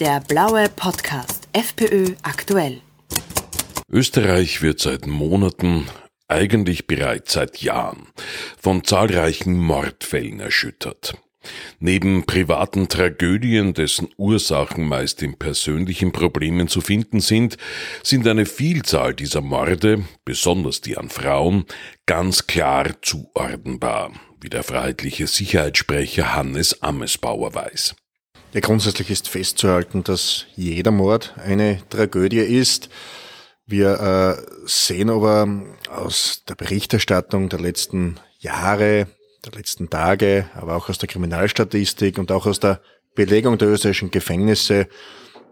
Der blaue Podcast FPÖ aktuell. Österreich wird seit Monaten, eigentlich bereits seit Jahren, von zahlreichen Mordfällen erschüttert. Neben privaten Tragödien, dessen Ursachen meist in persönlichen Problemen zu finden sind, sind eine Vielzahl dieser Morde, besonders die an Frauen, ganz klar zuordnenbar, wie der freiheitliche Sicherheitssprecher Hannes Amesbauer weiß. Ja, grundsätzlich ist festzuhalten, dass jeder Mord eine Tragödie ist. Wir äh, sehen aber aus der Berichterstattung der letzten Jahre, der letzten Tage, aber auch aus der Kriminalstatistik und auch aus der Belegung der österreichischen Gefängnisse,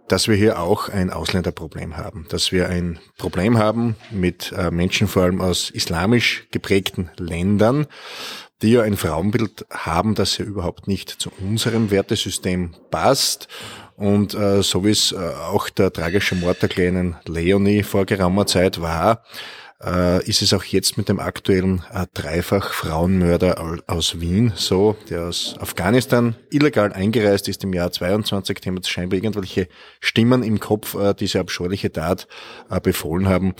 dass wir hier auch ein Ausländerproblem haben, dass wir ein Problem haben mit äh, Menschen vor allem aus islamisch geprägten Ländern, die ja ein Frauenbild haben, das ja überhaupt nicht zu unserem Wertesystem passt. Und äh, so wie es äh, auch der tragische Mord der kleinen Leonie vor geraumer Zeit war, äh, ist es auch jetzt mit dem aktuellen äh, dreifach Frauenmörder aus Wien so, der aus Afghanistan illegal eingereist ist im Jahr 22, dem jetzt scheinbar irgendwelche Stimmen im Kopf äh, diese abscheuliche Tat äh, befohlen haben.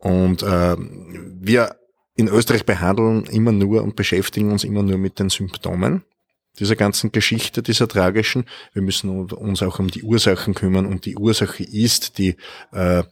Und äh, wir in Österreich behandeln immer nur und beschäftigen uns immer nur mit den Symptomen dieser ganzen Geschichte, dieser tragischen. Wir müssen uns auch um die Ursachen kümmern und die Ursache ist die äh,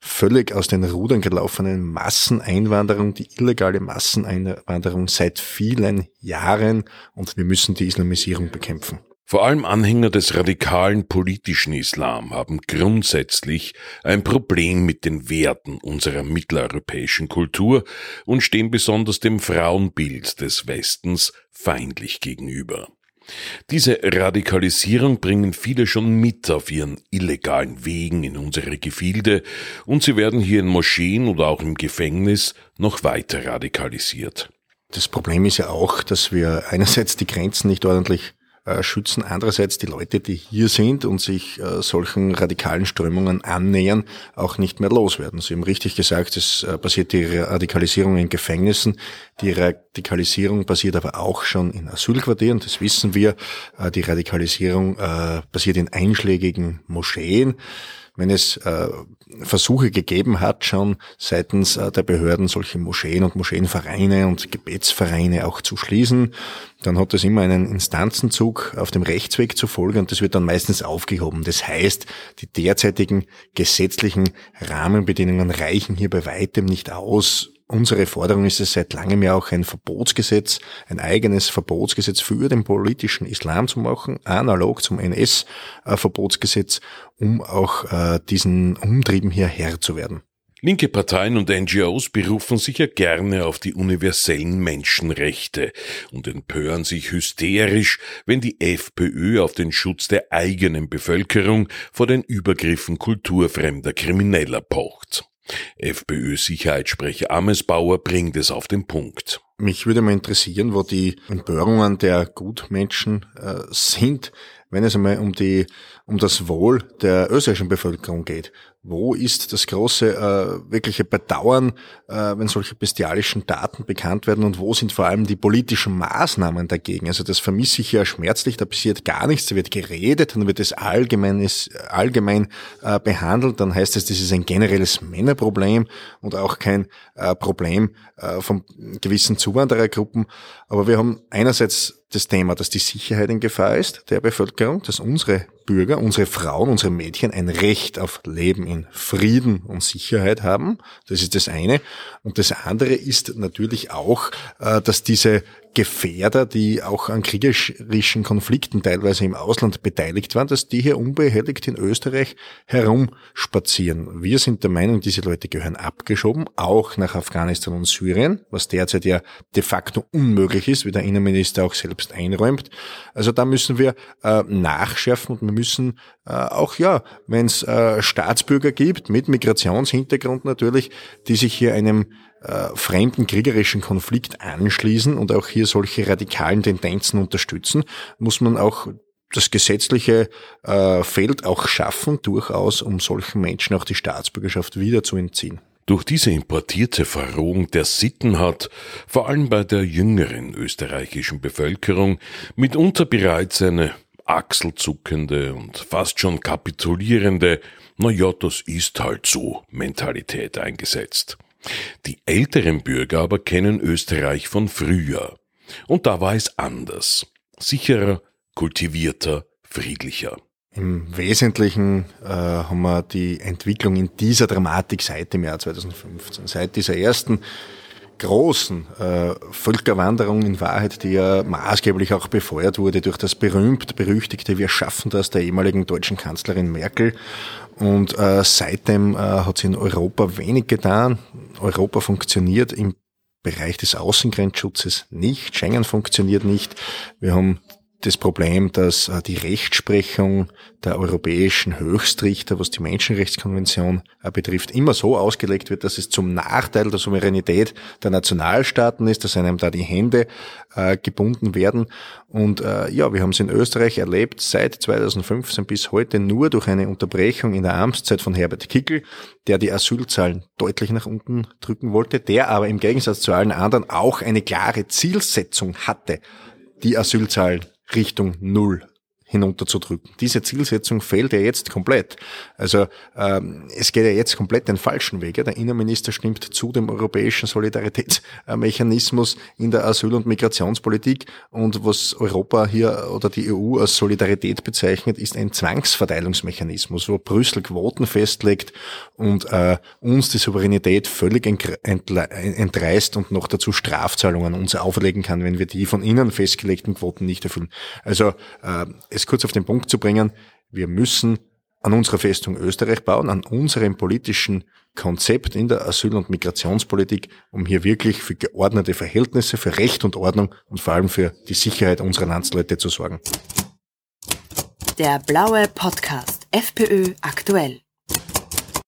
völlig aus den Rudern gelaufenen Masseneinwanderung, die illegale Masseneinwanderung seit vielen Jahren und wir müssen die Islamisierung bekämpfen. Vor allem Anhänger des radikalen politischen Islam haben grundsätzlich ein Problem mit den Werten unserer mitteleuropäischen Kultur und stehen besonders dem Frauenbild des Westens feindlich gegenüber. Diese Radikalisierung bringen viele schon mit auf ihren illegalen Wegen in unsere Gefilde und sie werden hier in Moscheen oder auch im Gefängnis noch weiter radikalisiert. Das Problem ist ja auch, dass wir einerseits die Grenzen nicht ordentlich schützen andererseits die Leute, die hier sind und sich äh, solchen radikalen Strömungen annähern, auch nicht mehr loswerden. Sie haben richtig gesagt, es äh, passiert die Radikalisierung in Gefängnissen. Die Radikalisierung passiert aber auch schon in Asylquartieren, das wissen wir. Die Radikalisierung passiert in einschlägigen Moscheen wenn es äh, Versuche gegeben hat, schon seitens äh, der Behörden solche Moscheen und Moscheenvereine und Gebetsvereine auch zu schließen, dann hat es immer einen Instanzenzug auf dem Rechtsweg zu folgen und das wird dann meistens aufgehoben. Das heißt, die derzeitigen gesetzlichen Rahmenbedingungen reichen hier bei weitem nicht aus, Unsere Forderung ist es seit langem ja auch ein Verbotsgesetz, ein eigenes Verbotsgesetz für den politischen Islam zu machen, analog zum NS-Verbotsgesetz, um auch äh, diesen Umtrieben hier Herr zu werden. Linke Parteien und NGOs berufen sich ja gerne auf die universellen Menschenrechte und empören sich hysterisch, wenn die FPÖ auf den Schutz der eigenen Bevölkerung vor den Übergriffen kulturfremder Krimineller pocht. FPÖ-Sicherheitssprecher Amesbauer bringt es auf den Punkt. Mich würde mal interessieren, wo die Empörungen der Gutmenschen äh, sind, wenn es einmal um die, um das Wohl der österreichischen Bevölkerung geht. Wo ist das große äh, wirkliche Bedauern, äh, wenn solche bestialischen Daten bekannt werden und wo sind vor allem die politischen Maßnahmen dagegen? Also das vermisse ich ja schmerzlich, da passiert gar nichts, da wird geredet, dann wird es allgemein, ist, allgemein äh, behandelt, dann heißt es, das ist ein generelles Männerproblem und auch kein äh, Problem äh, von gewissen Zuwanderergruppen. Aber wir haben einerseits das Thema, dass die Sicherheit in Gefahr ist der Bevölkerung, dass unsere Bürger, unsere Frauen, unsere Mädchen ein Recht auf Leben in Frieden und Sicherheit haben. Das ist das eine. Und das andere ist natürlich auch, äh, dass diese Gefährder, die auch an kriegerischen Konflikten teilweise im Ausland beteiligt waren, dass die hier unbehelligt in Österreich herumspazieren. Wir sind der Meinung, diese Leute gehören abgeschoben, auch nach Afghanistan und Syrien, was derzeit ja de facto unmöglich ist, wie der Innenminister auch selbst einräumt. Also da müssen wir äh, nachschärfen und wir müssen äh, auch, ja, wenn es äh, Staatsbürger gibt, mit Migrationshintergrund natürlich, die sich hier einem äh, fremden kriegerischen Konflikt anschließen und auch hier solche radikalen Tendenzen unterstützen, muss man auch das gesetzliche äh, Feld auch schaffen, durchaus, um solchen Menschen auch die Staatsbürgerschaft wieder zu entziehen. Durch diese importierte Verrohung der Sitten hat, vor allem bei der jüngeren österreichischen Bevölkerung, mitunter bereits eine achselzuckende und fast schon kapitulierende, na ja, das ist halt so Mentalität eingesetzt. Die älteren Bürger aber kennen Österreich von früher. Und da war es anders. Sicherer, kultivierter, friedlicher. Im Wesentlichen äh, haben wir die Entwicklung in dieser Dramatik seit dem Jahr 2015, seit dieser ersten großen äh, Völkerwanderung in Wahrheit, die ja maßgeblich auch befeuert wurde durch das berühmt berüchtigte Wir schaffen das der ehemaligen deutschen Kanzlerin Merkel. Und äh, seitdem äh, hat sich in Europa wenig getan. Europa funktioniert im Bereich des Außengrenzschutzes nicht. Schengen funktioniert nicht. Wir haben das Problem, dass äh, die Rechtsprechung der europäischen Höchstrichter, was die Menschenrechtskonvention äh, betrifft, immer so ausgelegt wird, dass es zum Nachteil der Souveränität der Nationalstaaten ist, dass einem da die Hände äh, gebunden werden. Und ja, wir haben es in Österreich erlebt, seit 2015 bis heute nur durch eine Unterbrechung in der Amtszeit von Herbert Kickel, der die Asylzahlen deutlich nach unten drücken wollte, der aber im Gegensatz zu allen anderen auch eine klare Zielsetzung hatte, die Asylzahlen Richtung Null hinunterzudrücken. Diese Zielsetzung fehlt ja jetzt komplett. Also ähm, es geht ja jetzt komplett den falschen Weg. Ja. Der Innenminister stimmt zu dem europäischen Solidaritätsmechanismus in der Asyl- und Migrationspolitik und was Europa hier oder die EU als Solidarität bezeichnet, ist ein Zwangsverteilungsmechanismus, wo Brüssel Quoten festlegt und äh, uns die Souveränität völlig entreißt und noch dazu Strafzahlungen uns auferlegen kann, wenn wir die von innen festgelegten Quoten nicht erfüllen. Also äh, es kurz auf den Punkt zu bringen, wir müssen an unserer Festung Österreich bauen, an unserem politischen Konzept in der Asyl- und Migrationspolitik, um hier wirklich für geordnete Verhältnisse, für Recht und Ordnung und vor allem für die Sicherheit unserer Landsleute zu sorgen. Der blaue Podcast FPÖ aktuell.